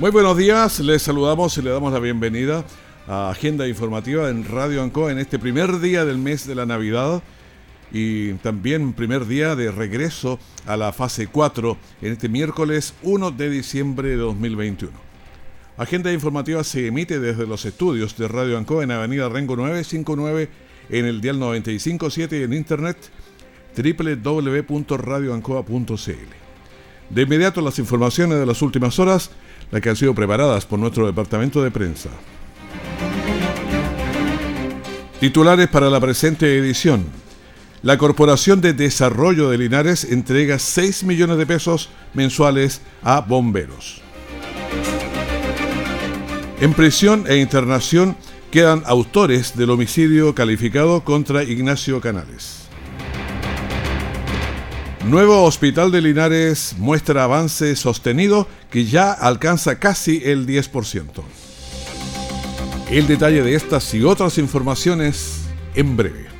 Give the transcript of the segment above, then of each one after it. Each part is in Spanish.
Muy buenos días, les saludamos y le damos la bienvenida a Agenda Informativa en Radio Ancoa en este primer día del mes de la Navidad y también primer día de regreso a la fase 4 en este miércoles 1 de diciembre de 2021. Agenda Informativa se emite desde los estudios de Radio Ancoa en Avenida Rengo 959 en el dial 957 y en internet www.radioancoa.cl. De inmediato las informaciones de las últimas horas las que han sido preparadas por nuestro departamento de prensa. Titulares para la presente edición. La Corporación de Desarrollo de Linares entrega 6 millones de pesos mensuales a bomberos. En prisión e internación quedan autores del homicidio calificado contra Ignacio Canales. Nuevo Hospital de Linares muestra avance sostenido que ya alcanza casi el 10%. El detalle de estas y otras informaciones en breve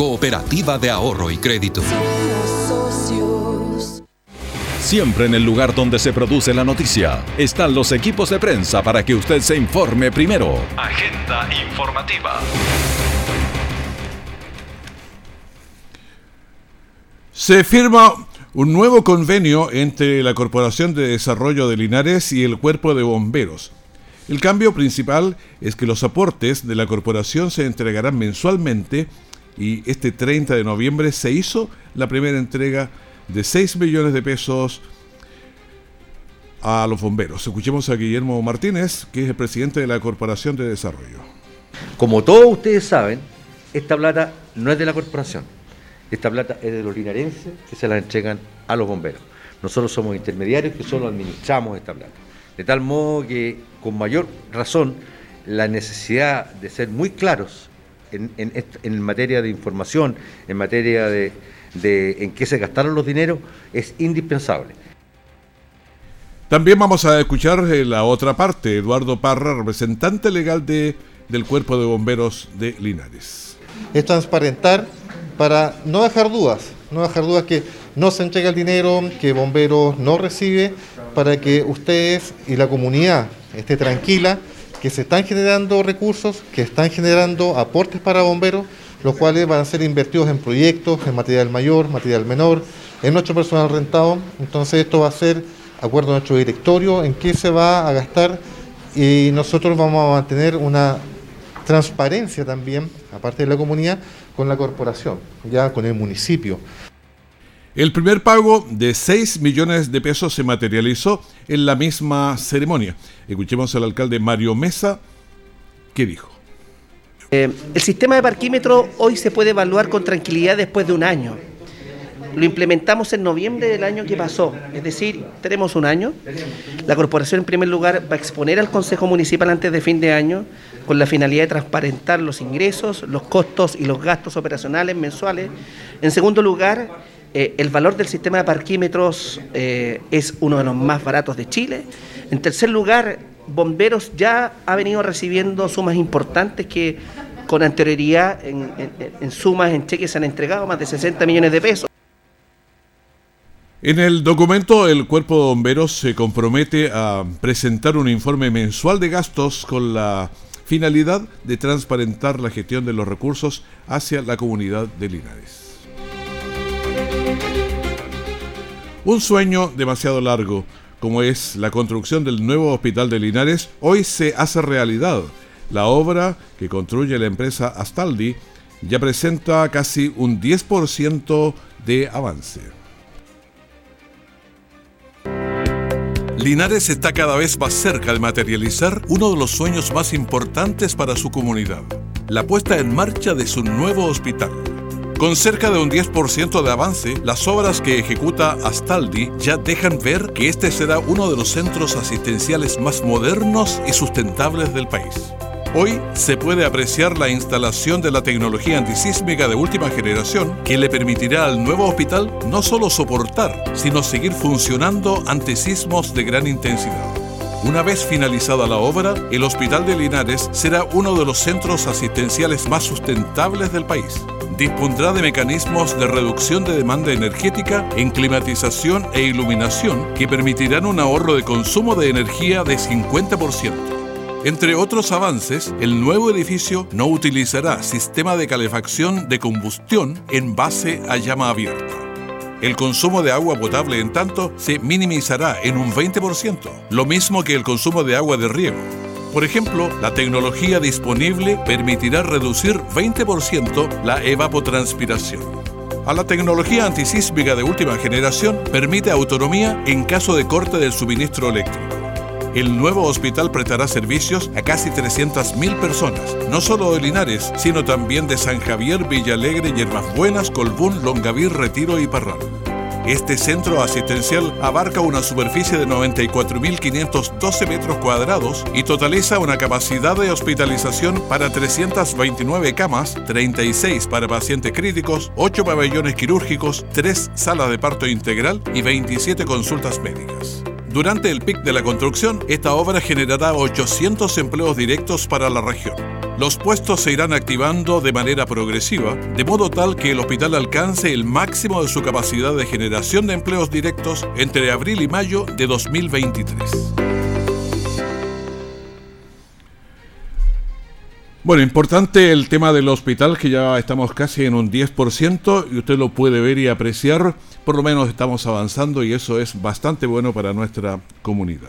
Cooperativa de Ahorro y Crédito. Siempre en el lugar donde se produce la noticia están los equipos de prensa para que usted se informe primero. Agenda informativa. Se firma un nuevo convenio entre la Corporación de Desarrollo de Linares y el Cuerpo de Bomberos. El cambio principal es que los aportes de la corporación se entregarán mensualmente y este 30 de noviembre se hizo la primera entrega de 6 millones de pesos a los bomberos. Escuchemos a Guillermo Martínez, que es el presidente de la Corporación de Desarrollo. Como todos ustedes saben, esta plata no es de la corporación. Esta plata es de los linarenses que se la entregan a los bomberos. Nosotros somos intermediarios que solo administramos esta plata. De tal modo que, con mayor razón, la necesidad de ser muy claros en, materia de información, en materia de, en qué se gastaron los dineros, es indispensable. También vamos a escuchar eh, la otra parte, Eduardo Parra, representante legal de, del Cuerpo de Bomberos de Linares. Es transparentar para no dejar dudas, no dejar dudas que no se entrega el dinero, que Bomberos no recibe, para que ustedes y la comunidad esté tranquila que se están generando recursos, que están generando aportes para bomberos, los cuales van a ser invertidos en proyectos, en material mayor, material menor, en nuestro personal rentado. Entonces esto va a ser, acuerdo a nuestro directorio, en qué se va a gastar y nosotros vamos a mantener una transparencia también, aparte de la comunidad, con la corporación, ya con el municipio. El primer pago de 6 millones de pesos se materializó en la misma ceremonia. Escuchemos al alcalde Mario Mesa, que dijo. Eh, el sistema de parquímetro hoy se puede evaluar con tranquilidad después de un año. Lo implementamos en noviembre del año que pasó, es decir, tenemos un año. La corporación en primer lugar va a exponer al Consejo Municipal antes de fin de año con la finalidad de transparentar los ingresos, los costos y los gastos operacionales mensuales. En segundo lugar, eh, el valor del sistema de parquímetros eh, es uno de los más baratos de Chile. En tercer lugar, Bomberos ya ha venido recibiendo sumas importantes que con anterioridad en, sumas, en cheques se han entregado más de 60 millones de pesos. En el documento, el Cuerpo de Bomberos se compromete a presentar un informe mensual de gastos con la finalidad de transparentar la gestión de los recursos hacia la comunidad de Linares. Un sueño demasiado largo, como es la construcción del nuevo hospital de Linares, hoy se hace realidad. La obra que construye la empresa Astaldi ya presenta casi un 10% de avance. Linares está cada vez más cerca de materializar uno de los sueños más importantes para su comunidad, la puesta en marcha de su nuevo hospital. Con cerca de un 10% de avance, las obras que ejecuta Astaldi ya dejan ver que este será uno de los centros asistenciales más modernos y sustentables del país. Hoy se puede apreciar la instalación de la tecnología antisísmica de última generación que le permitirá al nuevo hospital no solo soportar, sino seguir funcionando ante sismos de gran intensidad. Una vez finalizada la obra, el Hospital de Linares será uno de los centros asistenciales más sustentables del país. Dispondrá de mecanismos de reducción de demanda energética en climatización e iluminación que permitirán un ahorro de consumo de energía de 50%. Entre otros avances, el nuevo edificio no utilizará sistema de calefacción de combustión en base a llama abierta. El consumo de agua potable, en tanto, se minimizará en un 20%, lo mismo que el consumo de agua de riego. Por ejemplo, la tecnología disponible permitirá reducir 20% la evapotranspiración. A la tecnología antisísmica de última generación permite autonomía en caso de corte del suministro eléctrico. El nuevo hospital prestará servicios a casi 300.000 personas, no solo de Linares, sino también de San Javier, Villalegre, Yerbas Buenas, Colbún, Longavir, Retiro y Parral. Este centro asistencial abarca una superficie de 94.512 metros cuadrados y totaliza una capacidad de hospitalización para 329 camas, 36 para pacientes críticos, 8 pabellones quirúrgicos, 3 salas de parto integral y 27 consultas médicas. Durante el pic de la construcción, esta obra generará 800 empleos directos para la región. Los puestos se irán activando de manera progresiva, de modo tal que el hospital alcance el máximo de su capacidad de generación de empleos directos entre abril y mayo de 2023. Bueno, importante el tema del hospital, que ya estamos casi en un 10% y usted lo puede ver y apreciar. Por lo menos estamos avanzando y eso es bastante bueno para nuestra comunidad.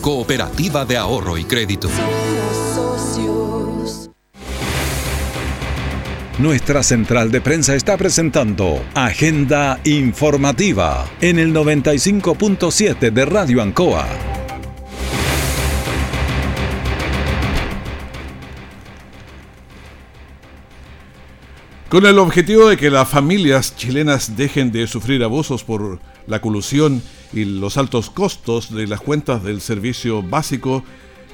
Cooperativa de Ahorro y Crédito. Nuestra central de prensa está presentando Agenda Informativa en el 95.7 de Radio Ancoa. Con el objetivo de que las familias chilenas dejen de sufrir abusos por la colusión y los altos costos de las cuentas del servicio básico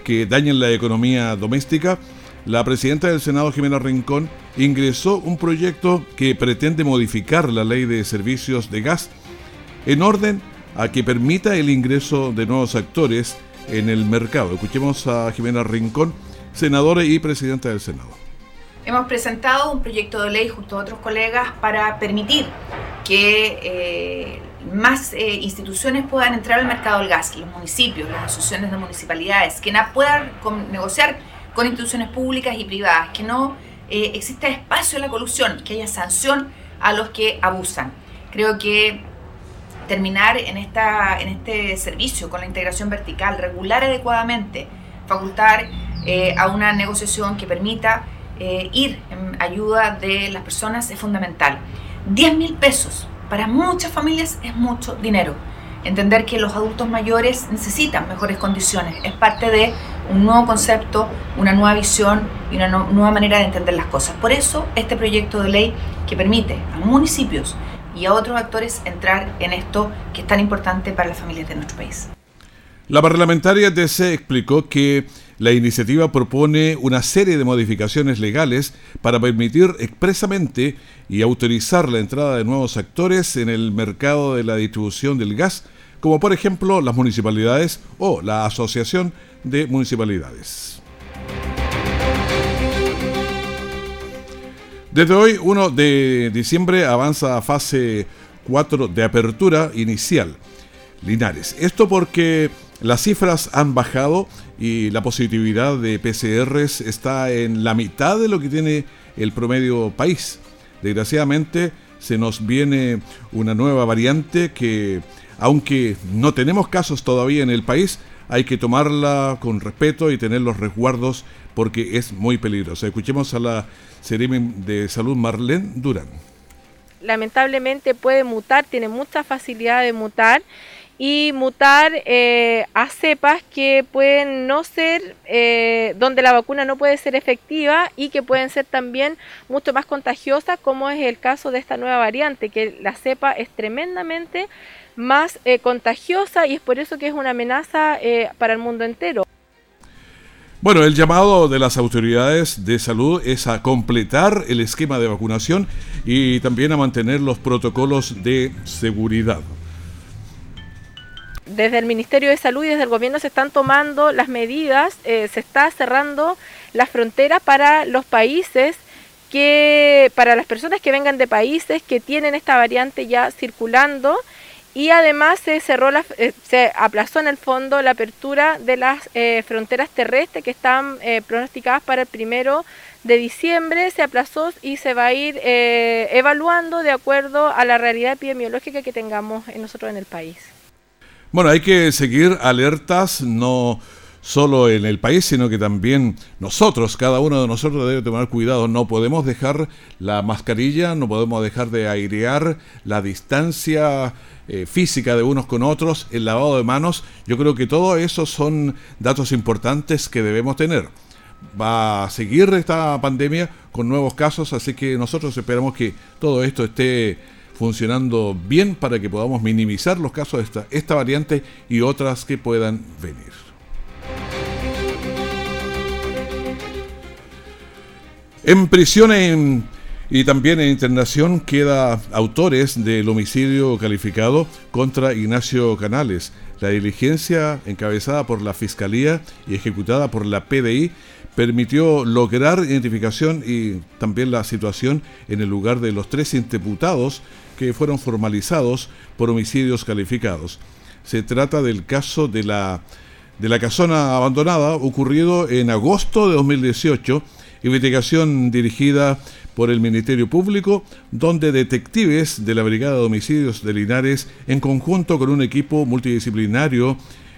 que dañan la economía doméstica, la presidenta del Senado, Jimena Rincón, ingresó un proyecto que pretende modificar la ley de servicios de gas en orden a que permita el ingreso de nuevos actores en el mercado. Escuchemos a Jimena Rincón, senadora y presidenta del Senado hemos presentado un proyecto de ley junto a otros colegas para permitir que eh, más eh, instituciones puedan entrar al mercado del gas, los municipios, las asociaciones de municipalidades, que puedan negociar con instituciones públicas y privadas, que no eh, exista espacio en la colusión, que haya sanción a los que abusan. Creo que terminar en, esta, en este servicio con la integración vertical, regular adecuadamente, facultar a una negociación que permita eh, ir en ayuda de las personas es fundamental. 10 mil pesos para muchas familias es mucho dinero. Entender que los adultos mayores necesitan mejores condiciones es parte de un nuevo concepto, una nueva visión y una nueva manera de entender las cosas. Por eso este proyecto de ley que permite a municipios y a otros actores entrar en esto que es tan importante para las familias de nuestro país. La parlamentaria DC explicó que la iniciativa propone una serie de modificaciones legales para permitir expresamente y autorizar la entrada de nuevos actores en el mercado de la distribución del gas, como por ejemplo las municipalidades o la Asociación de Municipalidades. Desde hoy, 1 de diciembre, avanza a fase 4 de apertura inicial. Linares. Esto porque las cifras han bajado y la positividad de PCRs está en la mitad de lo que tiene el promedio país. Desgraciadamente se nos viene una nueva variante que, aunque no tenemos casos todavía en el país, hay que tomarla con respeto y tener los resguardos porque es muy peligrosa. Escuchemos a la de Salud Marlene Durán. Lamentablemente puede mutar, tiene mucha facilidad de mutar y mutar eh, a cepas que pueden no ser, eh, donde la vacuna no puede ser efectiva y que pueden ser también mucho más contagiosas, como es el caso de esta nueva variante, que la cepa es tremendamente más eh, contagiosa y es por eso que es una amenaza para el mundo entero. Bueno, el llamado de las autoridades de salud es a completar el esquema de vacunación y también a mantener los protocolos de seguridad desde el Ministerio de Salud y desde el gobierno se están tomando las medidas, eh, se está cerrando la frontera para los países que, para las personas que vengan de países que tienen esta variante ya circulando y además se cerró la, eh, se aplazó en el fondo la apertura de las eh, fronteras terrestres que están pronosticadas para el primero de diciembre se aplazó y se va a ir evaluando de acuerdo a la realidad epidemiológica que tengamos nosotros en el país. Bueno, hay que seguir alertas, no solo en el país, sino que también nosotros, cada uno de nosotros debe tomar cuidado. No podemos dejar la mascarilla, no podemos dejar de airear la distancia eh, física de unos con otros, el lavado de manos. Yo creo que todo eso son datos importantes que debemos tener. Va a seguir esta pandemia con nuevos casos, así que nosotros esperamos que todo esto esté funcionando bien para que podamos minimizar los casos de esta, esta variante y otras que puedan venir. En prisión y también en internación queda autores del homicidio calificado contra Ignacio Canales. La diligencia encabezada por la Fiscalía y ejecutada por la PDI permitió lograr identificación y también la situación en el lugar de los tres imputados que fueron formalizados por homicidios calificados. Se trata del caso de la, de la casona abandonada ocurrido en agosto de 2018, investigación dirigida por el Ministerio Público, donde detectives de la Brigada de Homicidios de Linares, en conjunto con un equipo multidisciplinario,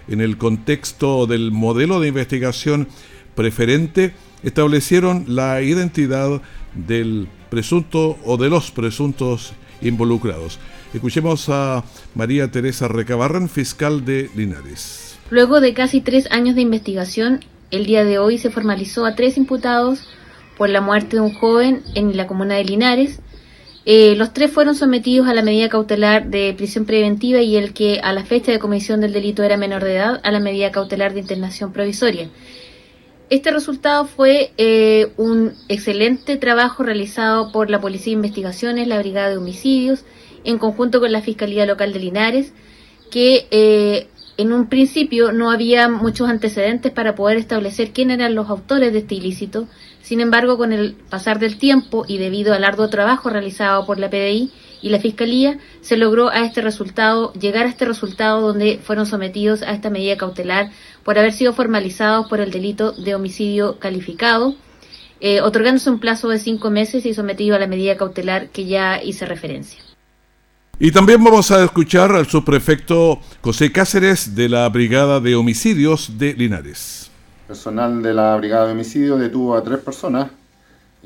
en el contexto del modelo de investigación preferente, establecieron la identidad del presunto o de los presuntos involucrados. Escuchemos a María Teresa Recabarren, fiscal de Linares. Luego de casi tres años de investigación, el día de hoy se formalizó a tres imputados por la muerte de un joven en la comuna de Linares. Eh, los tres fueron sometidos a la medida cautelar de prisión preventiva y el que a la fecha de comisión del delito era menor de edad a la medida cautelar de internación provisoria. Este resultado fue eh, un excelente trabajo realizado por la Policía de Investigaciones, la Brigada de Homicidios, en conjunto con la Fiscalía Local de Linares, que eh, en un principio no había muchos antecedentes para poder establecer quién eran los autores de este ilícito. Sin embargo, con el pasar del tiempo y debido al arduo trabajo realizado por la PDI y la Fiscalía, se logró a este resultado, llegar a este resultado donde fueron sometidos a esta medida cautelar por haber sido formalizados por el delito de homicidio calificado, eh, otorgándose un plazo de cinco meses y sometido a la medida cautelar que ya hice referencia. Y también vamos a escuchar al subprefecto José Cáceres de la Brigada de Homicidios de Linares. Personal de la Brigada de Homicidios detuvo a tres personas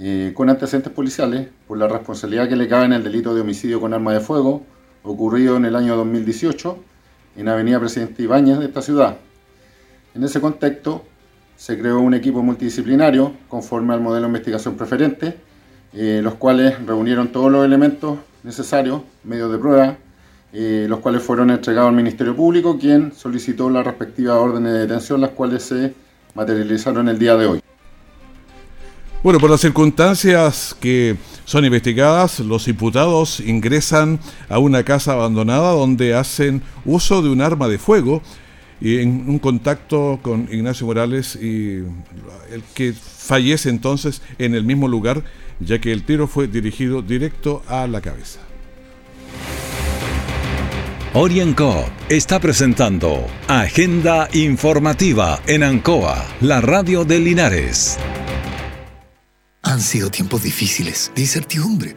eh, con antecedentes policiales por la responsabilidad que le cabe en el delito de homicidio con arma de fuego ocurrido en el año 2018 en Avenida Presidente Ibáñez de esta ciudad. En ese contexto, se creó un equipo multidisciplinario conforme al modelo de investigación preferente, eh, los cuales reunieron todos los elementos necesarios, medios de prueba eh, los cuales fueron entregados al Ministerio Público, quien solicitó las respectivas órdenes de detención, las cuales se materializaron el día de hoy. Bueno, por las circunstancias que son investigadas, los imputados ingresan a una casa abandonada donde hacen uso de un arma de fuego y en un contacto con Ignacio Morales y el que fallece entonces en el mismo lugar, ya que el tiro fue dirigido directo a la cabeza. Orienco está presentando Agenda Informativa en Ancoa, la radio de Linares. Han sido tiempos difíciles, de incertidumbre,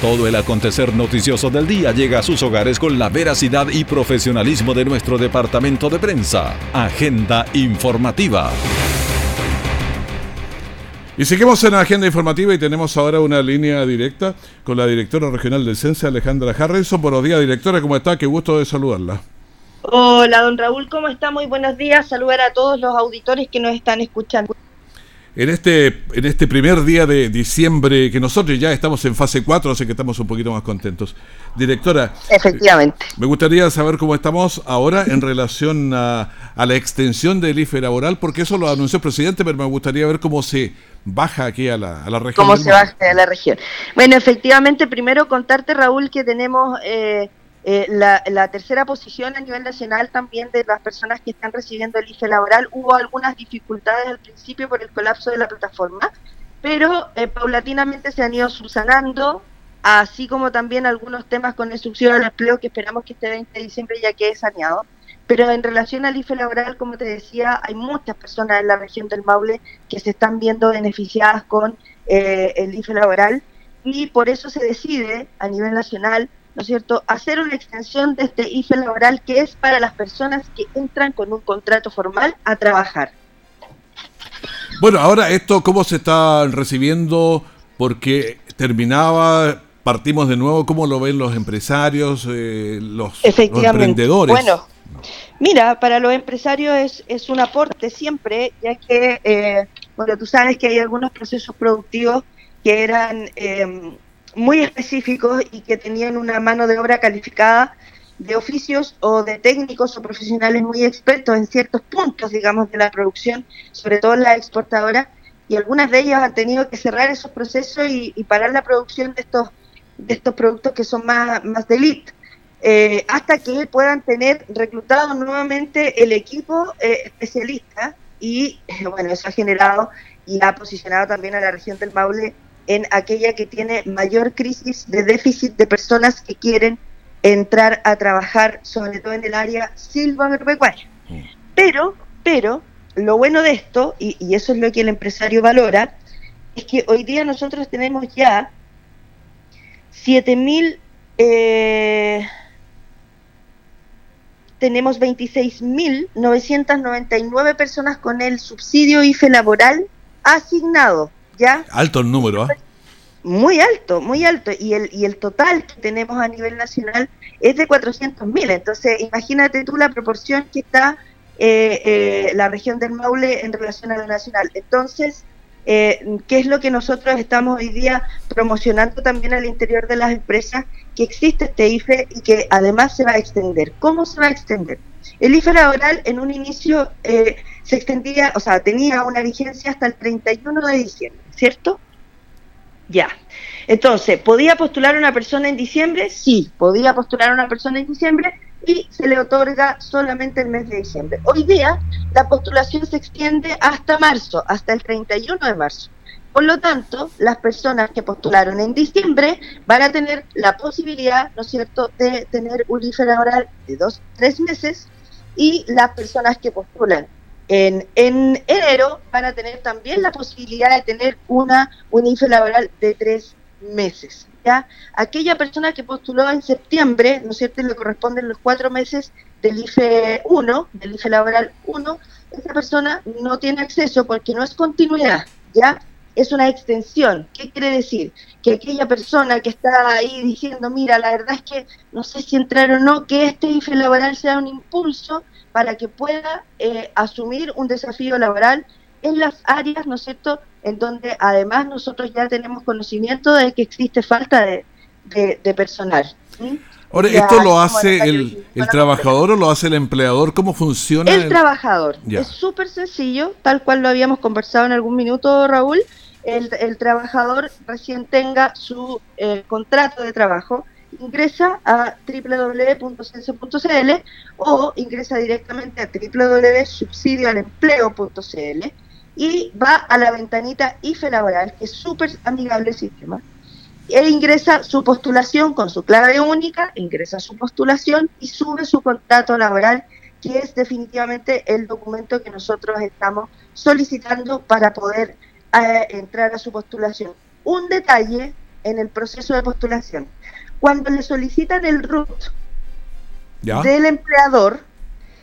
Todo el acontecer noticioso del día llega a sus hogares con la veracidad y profesionalismo de nuestro departamento de prensa. Agenda informativa. Y seguimos en la agenda informativa y tenemos ahora una línea directa con la directora regional del CENSE, Alejandra Harrison. Buenos días, directora, ¿cómo está? Qué gusto de saludarla. Hola, don Raúl, ¿cómo está? Muy buenos días. Saludar a todos los auditores que nos están escuchando. En este, en este primer día de diciembre, que nosotros ya estamos en fase 4, así que estamos un poquito más contentos. Directora. Efectivamente. Me gustaría saber cómo estamos ahora en relación a, a, la extensión del IFE laboral, porque eso lo anunció el presidente, pero me gustaría ver cómo se baja aquí a la, a la región. Cómo se baja a la región. Bueno, efectivamente, primero contarte, Raúl, que tenemos... Eh, eh, la, tercera posición a nivel nacional también de las personas que están recibiendo el IFE laboral. Hubo algunas dificultades al principio por el colapso de la plataforma, pero eh, paulatinamente se han ido subsanando, así como también algunos temas con subsidio al empleo que esperamos que este 20 de diciembre ya quede saneado. Pero en relación al IFE laboral, como te decía, hay muchas personas en la región del Maule que se están viendo beneficiadas con eh, el IFE laboral y por eso se decide a nivel nacional ¿no es cierto?, hacer una extensión de este IFE laboral que es para las personas que entran con un contrato formal a trabajar. Bueno, ahora esto, ¿cómo se está recibiendo? Porque terminaba, partimos de nuevo, ¿cómo lo ven los empresarios, eh, los, los, emprendedores? Bueno, mira, para los empresarios es, es un aporte siempre, ya que, eh, bueno, tú sabes que hay algunos procesos productivos que eran... Eh, muy específicos y que tenían una mano de obra calificada de oficios o de técnicos o profesionales muy expertos en ciertos puntos, digamos, de la producción, sobre todo en la exportadora, y algunas de ellas han tenido que cerrar esos procesos y, parar la producción de estos, de estos productos que son más, más de eh, hasta que puedan tener reclutado nuevamente el equipo eh, especialista y, bueno, eso ha generado y ha posicionado también a la región del Maule en aquella que tiene mayor crisis de déficit de personas que quieren entrar a trabajar, sobre todo en el área silvagropecuaria. Pero, pero, lo bueno de esto, y, eso es lo que el empresario valora, es que hoy día nosotros tenemos ya 7.000, eh, tenemos 26.999 personas con el subsidio IFE laboral asignado ¿ya? Alto el número, ¿ah? Muy alto, muy alto. Y el, y el total que tenemos a nivel nacional es de 400.000. Entonces, imagínate tú la proporción que está eh, eh, la región del Maule en relación a la nacional. Entonces, eh, ¿qué es lo que nosotros estamos hoy día promocionando también al interior de las empresas? Que existe este IFE y que además se va a extender. ¿Cómo se va a extender? El IFE laboral en un inicio se extendía, o sea, tenía una vigencia hasta el 31 de diciembre. ¿Cierto? Ya. Entonces, ¿podía postular una persona en diciembre? Sí, podía postular una persona en diciembre y se le otorga solamente el mes de diciembre. Hoy día la postulación se extiende hasta marzo, hasta el 31 de marzo. Por lo tanto, las personas que postularon en diciembre van a tener la posibilidad, ¿no es cierto?, de tener un IFE laboral de dos, tres meses y las personas que postulan en, enero van a tener también la posibilidad de tener una un IFE laboral de tres meses. ya aquella persona que postuló en septiembre, ¿no es cierto?, le corresponden los cuatro meses del IFE 1, del IFE laboral 1, esa persona no tiene acceso porque no es continuidad, ¿ya? Es una extensión. ¿Qué quiere decir? Que aquella persona que está ahí diciendo, mira, la verdad es que no sé si entrar o no, que este IFE laboral sea un impulso para que pueda eh, asumir un desafío laboral en las áreas, ¿no es cierto?, en donde además nosotros ya tenemos conocimiento de que existe falta de, de, personal. Ahora, ¿esto lo hace el, el trabajador o lo hace el empleador? ¿Cómo funciona? El, trabajador. Es súper sencillo, tal cual lo habíamos conversado en algún minuto, Raúl. El, el trabajador recién tenga su eh, contrato de trabajo, ingresa a www.censo.cl o ingresa directamente a www.subsidioalempleo.cl y va a la ventanita IFE laboral, que es súper amigable el sistema. E ingresa su postulación con su clave única, ingresa su postulación y sube su contrato laboral, que es definitivamente el documento que nosotros estamos solicitando para poder eh, entrar a su postulación. Un detalle en el proceso de postulación. Cuando le solicitan el RUT del empleador,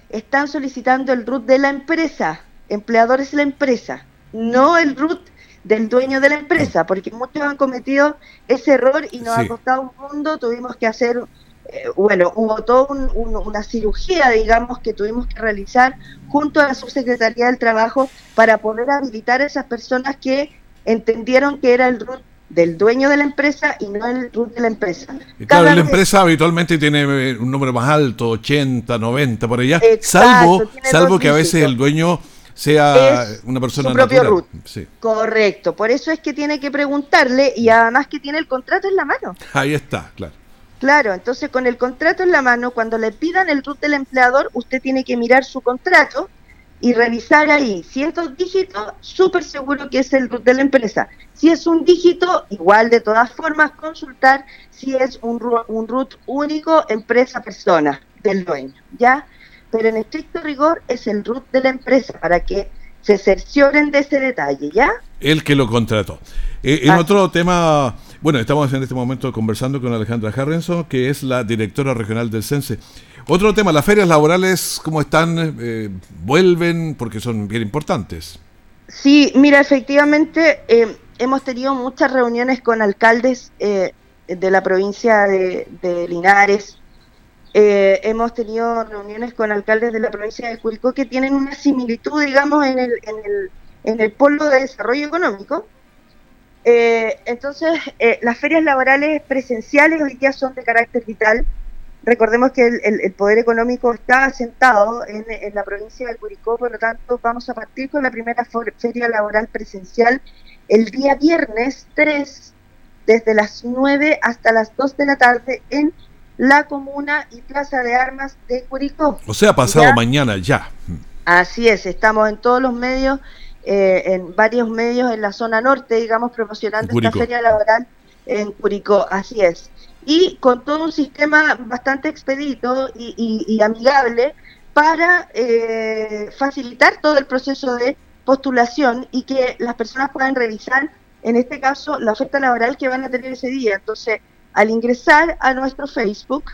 están solicitando el RUT de la empresa. Empleador es la empresa, no el root del dueño de la empresa, porque muchos han cometido ese error y nos ha costado un mundo, tuvimos que hacer, eh, bueno, hubo toda una cirugía, digamos, que tuvimos que realizar junto a la subsecretaría del Trabajo para poder habilitar a esas personas que entendieron que era el root del dueño de la empresa y no el root de la empresa. claro, la empresa habitualmente tiene eh, un número más alto, 80, 90, por allá, salvo, salvo que a veces el dueño sea una persona su propio root. Correcto, por eso es que tiene que preguntarle y además que tiene el contrato en la mano. Ahí está, claro. Claro, entonces con el contrato en la mano, cuando le pidan el root del empleador, usted tiene que mirar su contrato y revisar ahí. Si es dos dígitos, súper seguro que es el root de la empresa. Si es un dígito, igual de todas formas, consultar si es un, un root único empresa-persona del dueño, ¿ya? pero en estricto rigor es el root de la empresa para que se cercioren de ese detalle, ¿ya? El que lo contrató. Eh, en otro tema, bueno, estamos en este momento conversando con Alejandra Harrenson, que es la directora regional del CENSE. Otro tema, las ferias laborales, ¿cómo están? Eh, ¿Vuelven? Porque son bien importantes. Sí, mira, efectivamente eh, hemos tenido muchas reuniones con alcaldes de la provincia de, de Linares, eh, hemos tenido reuniones con alcaldes de la provincia de Curicó que tienen una similitud, digamos, en el, en el, en el polo de desarrollo económico. Eh, entonces, eh, las ferias laborales presenciales hoy día son de carácter vital. Recordemos que el, poder económico está asentado en, en, la provincia de Curicó, por lo tanto, vamos a partir con la primera feria laboral presencial el día viernes 3, desde las 9 hasta las 2 de la tarde en la comuna y Plaza de Armas de Curicó. O sea, pasado mañana ya. Así es, estamos en todos los medios, eh, en varios medios en la zona norte, digamos, promocionando esta feria laboral en Curicó, así es. Y con todo un sistema bastante expedito y, amigable para eh, facilitar todo el proceso de postulación y que las personas puedan revisar, en este caso, la oferta laboral que van a tener ese día. Entonces, al ingresar a nuestro Facebook,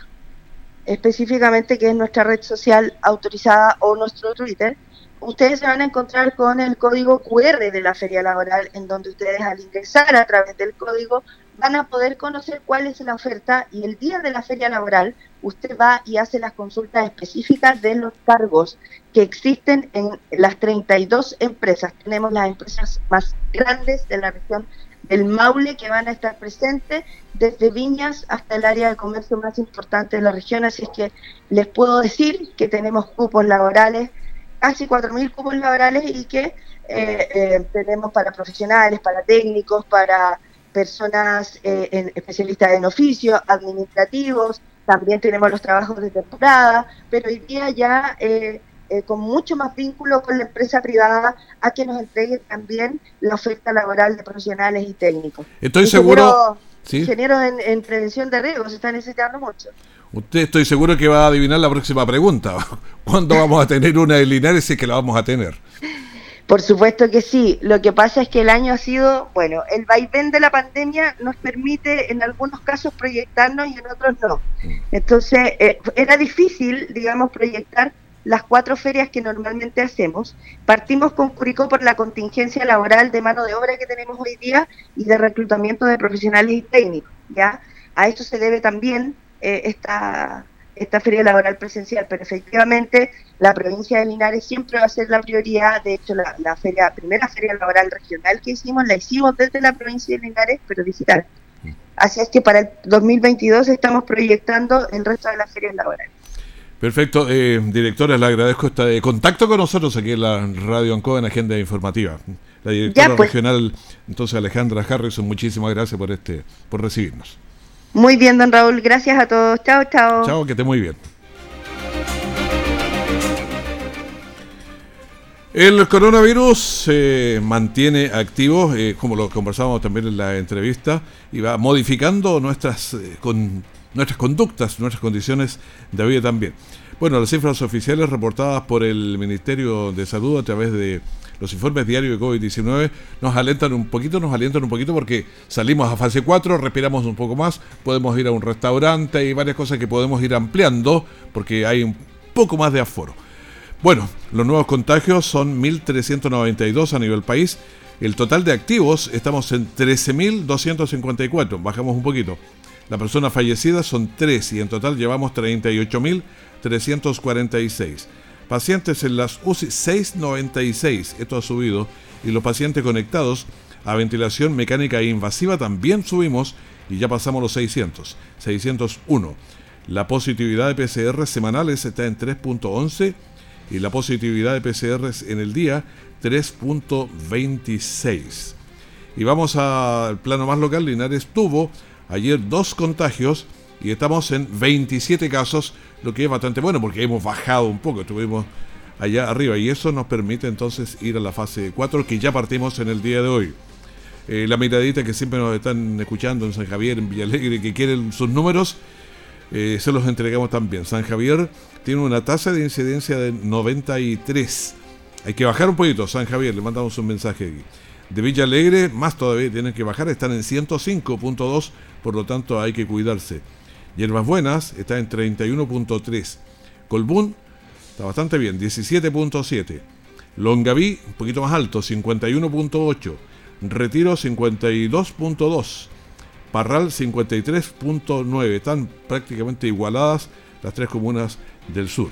específicamente que es nuestra red social autorizada o nuestro Twitter, ustedes se van a encontrar con el código QR de la feria laboral, en donde ustedes al ingresar a través del código van a poder conocer cuál es la oferta y el día de la feria laboral usted va y hace las consultas específicas de los cargos que existen en las 32 empresas. Tenemos las empresas más grandes de la región del Maule que van a estar presentes desde Viñas hasta el área de comercio más importante de la región, así es que les puedo decir que tenemos cupos laborales, casi 4.000 cupos laborales y que eh, eh, tenemos para profesionales, para técnicos, para personas eh, especialistas en oficio, administrativos, también tenemos los trabajos de temporada, pero hoy día ya eh, con mucho más vínculo con la empresa privada a que nos entregue también la oferta laboral de profesionales y técnicos. Estoy seguro... Ingenieros en, prevención de riesgos se está necesitando mucho. Usted estoy seguro que va a adivinar la próxima pregunta. ¿Cuándo vamos a tener una de Linares y que la vamos a tener? Por supuesto que sí. Lo que pasa es que el año ha sido, bueno, el vaivén de la pandemia nos permite en algunos casos proyectarnos y en otros no. Entonces, eh, era difícil, digamos, proyectar las cuatro ferias que normalmente hacemos. Partimos con Curicó por la contingencia laboral de mano de obra que tenemos hoy día y de reclutamiento de profesionales y técnicos. ¿ya? A esto se debe también eh, esta esta feria laboral presencial, pero efectivamente la provincia de Linares siempre va a ser la prioridad. De hecho, la, feria, primera feria laboral regional que hicimos la hicimos desde la provincia de Linares, pero digital. Así es que para el 2022 estamos proyectando el resto de las ferias laborales. Perfecto, eh, directora, le agradezco este contacto con nosotros aquí en la Radio Ancoa en Agenda Informativa. La directora pues. regional, entonces Alejandra Harrison, muchísimas gracias por este, por recibirnos. Muy bien, don Raúl. Gracias a todos. Chao, chao. Chao, que esté muy bien. El coronavirus se mantiene activo, eh, como lo conversábamos también en la entrevista, y va modificando nuestras, eh, con, nuestras conductas, nuestras condiciones de vida también. Bueno, las cifras oficiales reportadas por el Ministerio de Salud a través de los informes diarios de COVID-19 nos alentan un poquito, nos alientan un poquito porque salimos a fase 4, respiramos un poco más, podemos ir a un restaurante y varias cosas que podemos ir ampliando porque hay un poco más de aforo. Bueno, los nuevos contagios son 1.392 a nivel país. El total de activos estamos en 13.254, bajamos un poquito. Las personas fallecidas son 3 y en total llevamos 38.346. Pacientes en las UCI 696, esto ha subido, y los pacientes conectados a ventilación mecánica invasiva también subimos. Y ya pasamos los 600, 601. La positividad de PCR semanales está en 3.11 y la positividad de PCR en el día 3.26. Y vamos al plano más local, Linares tuvo ayer dos contagios. Y estamos en 27 casos, lo que es bastante bueno porque hemos bajado un poco, estuvimos allá arriba y eso nos permite entonces ir a la fase 4 que ya partimos en el día de hoy. Eh, la miradita que siempre nos están escuchando en San Javier, en Villalegre, que quieren sus números, eh, se los entregamos también. San Javier tiene una tasa de incidencia de 93. Hay que bajar un poquito, San Javier, le mandamos un mensaje aquí. De Villa Alegre, más todavía tienen que bajar, están en 105.2, por lo tanto hay que cuidarse. Hierbas Buenas está en 31.3. Colbún está bastante bien, 17.7. Longaví, un poquito más alto, 51.8. Retiro, 52.2. Parral, 53.9. Están prácticamente igualadas las tres comunas del sur.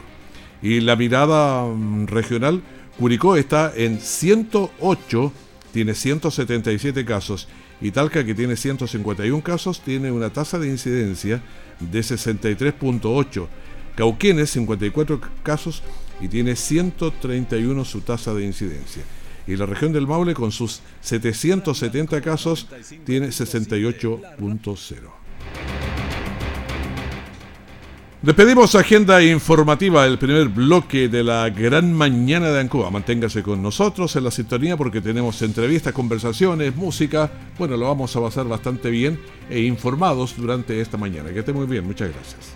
Y la mirada mm, regional, Curicó está en 108, tiene 177 casos. Y Talca, que tiene 151 casos, tiene una tasa de incidencia de 63.8. Cauquenes, 54 casos y tiene 131 su tasa de incidencia. Y la región del Maule, con sus 770 casos, tiene 68.0. Despedimos agenda informativa, el primer bloque de la gran mañana de Ancoa. Manténgase con nosotros en la sintonía porque tenemos entrevistas, conversaciones, música. Bueno, lo vamos a pasar bastante bien e informados durante esta mañana. Que esté muy bien, muchas gracias.